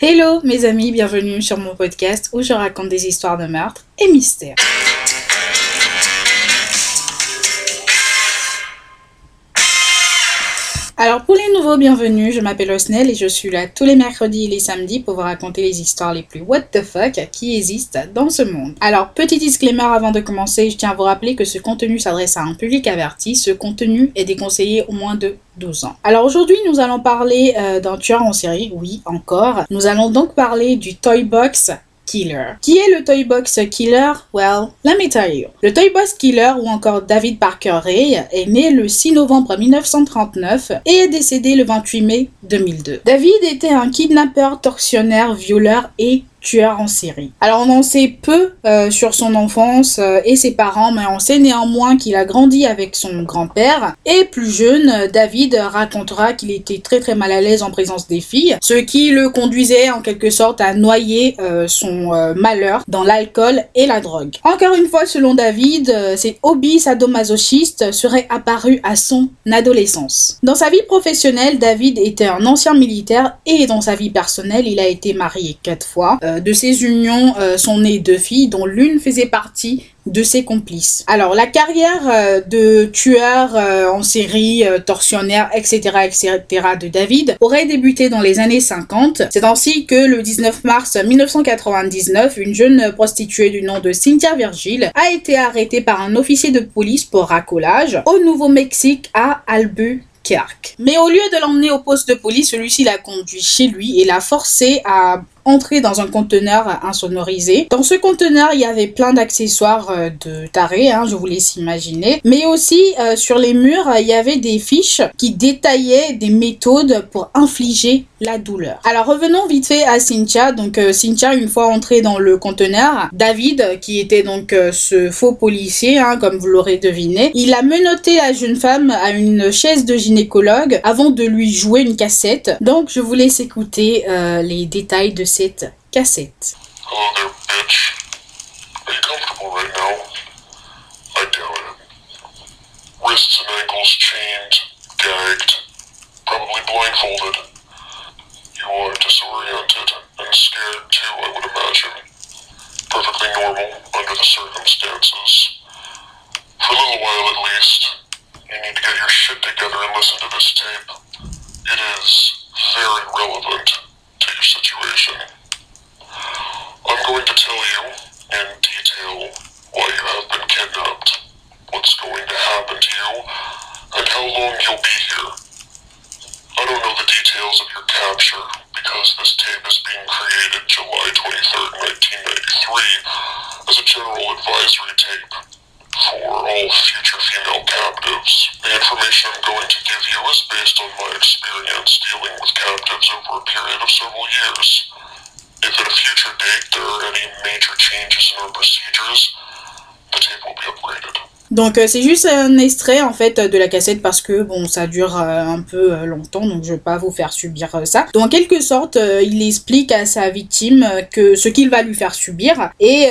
Hello mes amis, bienvenue sur mon podcast où je raconte des histoires de meurtre et mystères. Alors pour les nouveaux bienvenus, je m'appelle Osnel et je suis là tous les mercredis et les samedis pour vous raconter les histoires les plus what the fuck qui existent dans ce monde. Alors petit disclaimer avant de commencer, je tiens à vous rappeler que ce contenu s'adresse à un public averti, ce contenu est déconseillé au moins de 12 ans. Alors aujourd'hui, nous allons parler euh, d'un tueur en série, oui, encore. Nous allons donc parler du Toy Box Qui est le Toy Box Killer? Well, let me tell you. Le Toy Box Killer, ou encore David Parker Ray, est né le 6 novembre 1939 et est décédé le 28 mai 2002. David était un kidnappeur, tortionnaire, violeur et tueur en série. Alors on en sait peu euh, sur son enfance euh, et ses parents, mais on sait néanmoins qu'il a grandi avec son grand-père. Et plus jeune, David racontera qu'il était très très mal à l'aise en présence des filles, ce qui le conduisait en quelque sorte à noyer euh, son malheur dans l'alcool et la drogue. Encore une fois, selon David, ses hobbies sadomasochistes seraient apparus à son adolescence. Dans sa vie professionnelle, David était un ancien militaire et dans sa vie personnelle, il a été marié quatre fois. Euh, de ces unions euh, sont nées deux filles dont l'une faisait partie de ses complices. Alors la carrière euh, de tueur en série, tortionnaire, etc., etc. de David aurait débuté dans les années 50. C'est ainsi que le 19 mars 1999, une jeune prostituée du nom de Cynthia Virgil a été arrêtée par un officier de police pour racolage au Nouveau-Mexique à Albuquerque. Mais au lieu de l'emmener au poste de police, celui-ci l'a conduit chez lui et l'a forcé à entrer dans un conteneur insonorisé. Dans ce conteneur, il y avait plein d'accessoires euh, de taré, hein, je vous laisse imaginer. Mais aussi, euh, sur les murs, il y avait des fiches qui détaillaient des méthodes pour infliger la douleur. Alors revenons vite fait à Cynthia. Donc euh, Cynthia, une fois entrée dans le conteneur, David, qui était donc ce faux policier, hein, comme vous l'aurez deviné, il a menotté la jeune femme à une chaise de gynécologue avant de lui jouer une cassette. Donc je vous laisse écouter les détails de cette cassette. Hello there, oh, bitch. Are you comfortable right now? I doubt it. Wrists and ankles chained, gagged, probably blindfolded. You are disoriented and scared too, I would imagine. Perfectly normal under the circumstances. For a little while at least, you need to get your shit together and listen to this tape. It is very relevant your situation. I'm going to tell you in detail why you have been kidnapped, what's going to happen to you, and how long you'll be here. I don't know the details of your capture because this tape is being created July 23rd, 1993 as a general advisory tape for all future female captives. The information I'm going to give you is based on my experience dealing with captives over a period of several years. If at a future date there are any major changes in our procedures, the tape will be upgraded. Donc euh, c'est juste un extrait en fait de la cassette parce que bon ça dure euh, un peu euh, longtemps donc je vais pas vous faire subir ça. Donc en quelque sorte il explique à sa victime que ce qu'il va lui faire subir et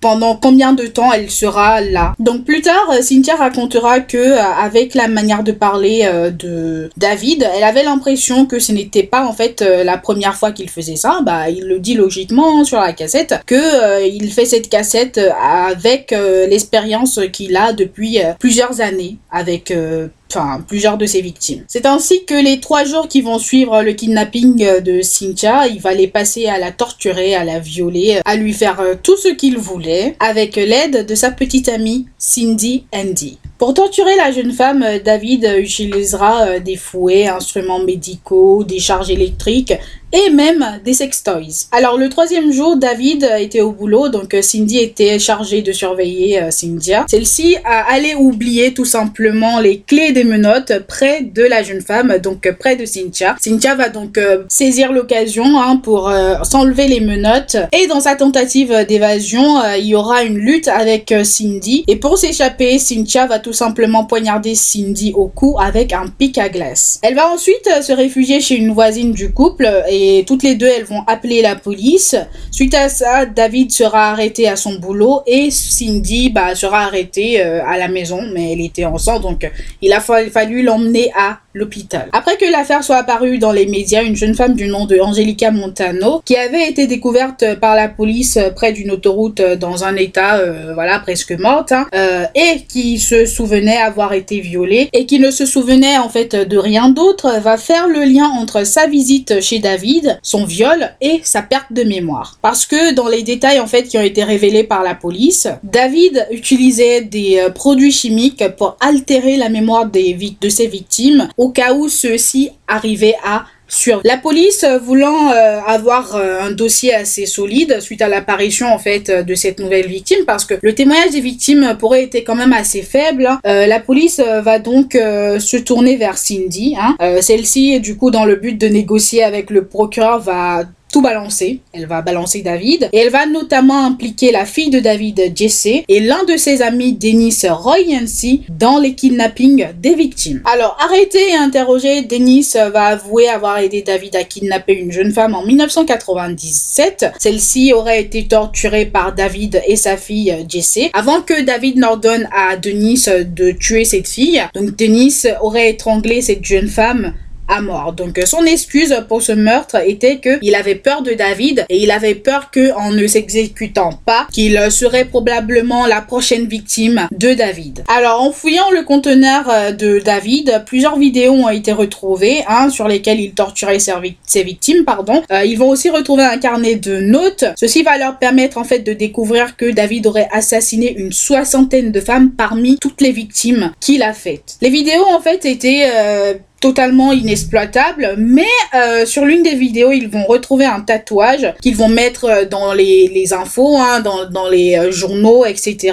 pendant combien de temps elle sera là. Donc plus tard Cynthia racontera que avec la manière de parler de David, elle avait l'impression que ce n'était pas en fait la première fois qu'il faisait ça. Bah il le dit logiquement sur la cassette que il fait cette cassette avec l'expérience qu'il a depuis euh, plusieurs années avec euh, enfin plusieurs de ses victimes. C'est ainsi que les trois jours qui vont suivre le kidnapping euh, de Cynthia, il va les passer à la torturer, à la violer, à lui faire tout ce qu'il voulait, avec l'aide de sa petite amie Cindy Andy. Pour torturer la jeune femme, David utilisera des fouets, instruments médicaux, des charges électriques et même des sextoys. Alors le troisième jour, David était au boulot, donc euh, Cindy était chargée de surveiller euh, Cynthia. Celle-ci a allé oublier tout simplement les clés des menottes près de la jeune femme, donc euh, près de Cynthia. Cynthia va donc saisir l'occasion hein, pour s'enlever les menottes et dans sa tentative d'évasion, il y aura une lutte avec Cindy et pour s'échapper, Cynthia va tout simplement poignarder Cindy au cou avec un pic à glace. Elle va ensuite se réfugier chez une voisine du couple et toutes les deux, elles vont appeler la police. Suite à ça, David sera arrêté à son boulot et Cindy bah, sera arrêtée euh, à la maison, mais elle était enceinte, donc il a fallu l'emmener à l'hôpital. Après que l'affaire soit apparue dans les médias, une jeune femme du nom de Angelica Montano, qui avait été découverte par la police près d'une autoroute dans un état, euh, voilà, presque morte, hein, euh, et qui se souvenait avoir été violée et qui ne se souvenait en fait de rien d'autre, va faire le lien entre sa visite chez David, son viol et sa perte de mémoire. Parce que dans les détails en fait qui ont été révélés par la police, David utilisait des euh, produits chimiques pour altérer la mémoire des, de ses victimes au cas où ceux-ci arrivaient à sur la police euh, voulant euh, avoir euh, un dossier assez solide suite à l'apparition en fait de cette nouvelle victime parce que le témoignage des victimes pourrait être quand même assez faible hein. la police va donc se tourner vers Cindy hein. celle-ci du coup dans le but de négocier avec le procureur va tout balancer. Elle va balancer David et elle va notamment impliquer la fille de David, Jesse, et l'un de ses amis, Dennis Roy Yancy, dans les kidnappings des victimes. Alors, arrêté et interrogé, Dennis va avouer avoir aidé David à kidnapper une jeune femme en 1997. Celle-ci aurait été torturée par David et sa fille Jesse avant que David n'ordonne à Dennis de tuer cette fille. Donc, Dennis aurait étranglé cette jeune femme à mort. Donc son excuse pour ce meurtre était que il avait peur de David et il avait peur que en ne s'exécutant pas, qu'il serait probablement la prochaine victime de David. Alors en fouillant le conteneur euh, de David, plusieurs vidéos ont été retrouvées hein, sur lesquelles il torturait ses, victimes. Pardon. Euh, ils vont aussi retrouver un carnet de notes. Ceci va leur permettre en fait de découvrir que David aurait assassiné une soixantaine de femmes parmi toutes les victimes qu'il a faites. Les vidéos en fait étaient euh, totalement inexploitable, mais euh, sur l'une des vidéos, ils vont retrouver un tatouage qu'ils vont mettre euh, dans les, les infos, hein, dans, dans les euh, journaux, etc.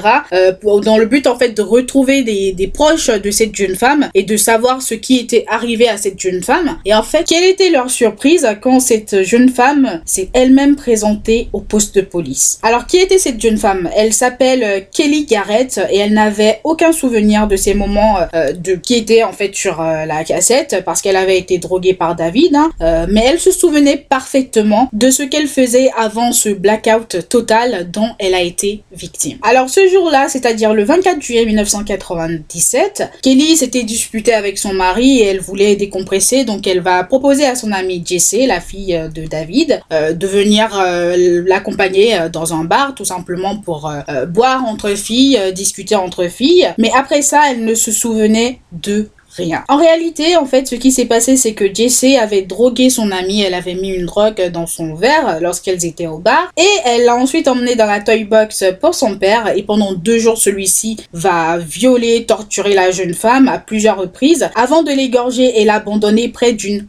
pour, dans le but en fait de retrouver des, des proches de cette jeune femme et de savoir ce qui était arrivé à cette jeune femme. Et en fait, quelle était leur surprise quand cette jeune femme s'est elle-même présentée au poste de police? Alors, qui était cette jeune femme? Elle s'appelle Kelly Garrett et elle n'avait aucun souvenir de ces moments de qui était en fait sur la cassette parce qu'elle avait été droguée par David, hein. euh, mais elle se souvenait parfaitement de ce qu'elle faisait avant ce blackout total dont elle a été victime. Alors ce jour-là, c'est-à-dire le 24 juillet 1997, Kelly s'était disputée avec son mari et elle voulait décompresser, donc elle va proposer à son amie Jessie, la fille de David, euh, de venir euh, l'accompagner dans un bar, tout simplement pour boire entre filles, discuter entre filles. Mais après ça, elle ne se souvenait de rien. En réalité, en fait, ce qui s'est passé, c'est que Jessie avait drogué son amie, elle avait mis une drogue dans son verre lorsqu'elles étaient au bar, et elle l'a ensuite emmené dans la toy box pour son père, et pendant deux jours, celui-ci va violer, torturer la jeune femme à plusieurs reprises, avant de l'égorger et l'abandonner près d'une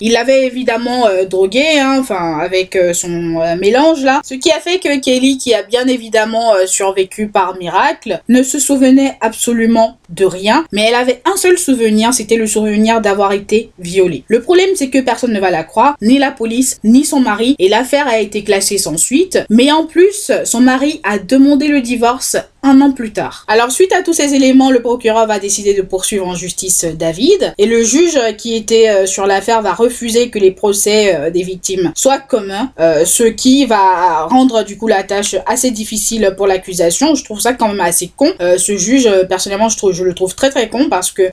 Il l'avait évidemment euh, drogué, hein, enfin avec euh, son euh, mélange là, ce qui a fait que Kelly, qui a bien évidemment survécu par miracle, ne se souvenait absolument de rien, mais elle avait un seul souvenir, c'était le souvenir d'avoir été violée. Le problème c'est que personne ne va la croire, ni la police, ni son mari, et l'affaire a été classée sans suite, mais en plus, son mari a demandé le divorce un an plus tard. Alors suite à tous ces éléments, le procureur va décider de poursuivre en justice David et le juge qui était euh, sur l'affaire va refuser que les procès euh, des victimes soient communs, euh, ce qui va rendre du coup la tâche assez difficile pour l'accusation. Je trouve ça quand même assez con. ce juge, personnellement, je trouve, je le trouve très très con parce que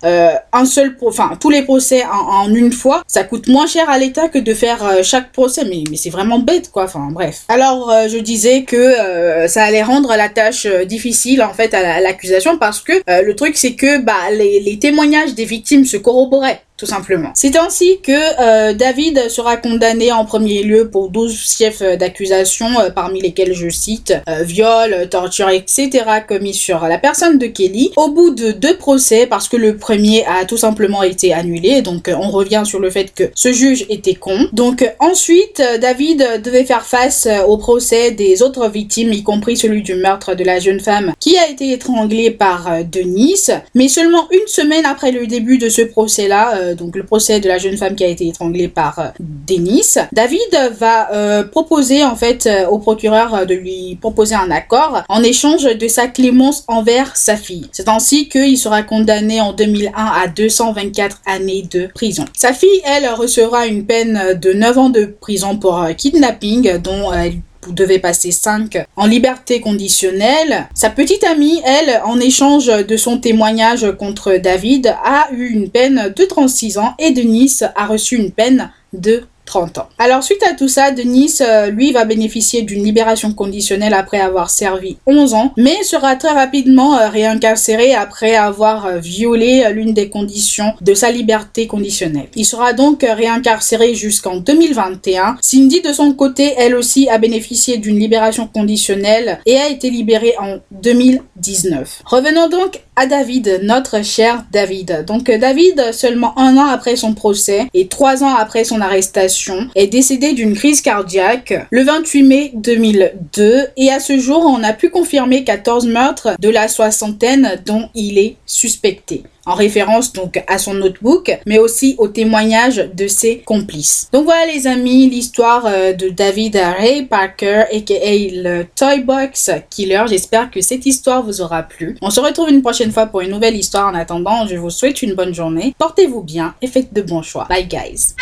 un seul, enfin tous les procès en, une fois, ça coûte moins cher à l'État que de faire chaque procès. Mais c'est vraiment bête quoi. Enfin bref. Alors je disais que ça allait rendre la tâche difficile en fait à l'accusation parce que euh, le truc c'est que bah les, les témoignages des victimes se corroboraient tout simplement. C'est ainsi que euh, David sera condamné en premier lieu pour 12 chefs d'accusation, euh, parmi lesquels je cite euh, viol, torture, etc. commis sur la personne de Kelly. Au bout de deux procès, parce que le premier a tout simplement été annulé, donc on revient sur le fait que ce juge était con. Donc ensuite, David devait faire face au procès des autres victimes, y compris celui du meurtre de la jeune femme qui a été étranglée par Denis. Mais seulement une semaine après le début de ce procès-là, donc le procès de la jeune femme qui a été étranglée par euh, Denis, David va euh, proposer en fait au procureur de lui proposer un accord en échange de sa clémence envers sa fille. C'est ainsi qu'il sera condamné en 2001 à 224 années de prison. Sa fille, elle, recevra une peine de 9 ans de prison pour kidnapping dont elle devait passer 5 en liberté conditionnelle. Sa petite amie, elle, en échange de son témoignage contre David, a eu une peine de 36 ans et Denise a reçu une peine de 30 ans. Alors suite à tout ça, Denis, euh, lui, va bénéficier d'une libération conditionnelle après avoir servi 11 ans, mais sera très rapidement euh, réincarcéré après avoir euh, violé l'une des conditions de sa liberté conditionnelle. Il sera donc réincarcéré jusqu'en 2021. Cindy, de son côté, elle aussi a bénéficié d'une libération conditionnelle et a été libérée en 2019. Revenons donc à David, notre cher David. Donc David, seulement un an après son procès et trois ans après son arrestation, est décédé d'une crise cardiaque le 28 mai 2002 et à ce jour on a pu confirmer 14 meurtres de la soixantaine dont il est suspecté en référence donc à son notebook, mais aussi au témoignage de ses complices. Donc voilà les amis, l'histoire euh, de David Ray Parker, aka le Toy Box Killer. J'espère que cette histoire vous aura plu. On se retrouve une prochaine fois pour une nouvelle histoire. En attendant, je vous souhaite une bonne journée. Portez-vous bien et faites de bons choix. Bye guys.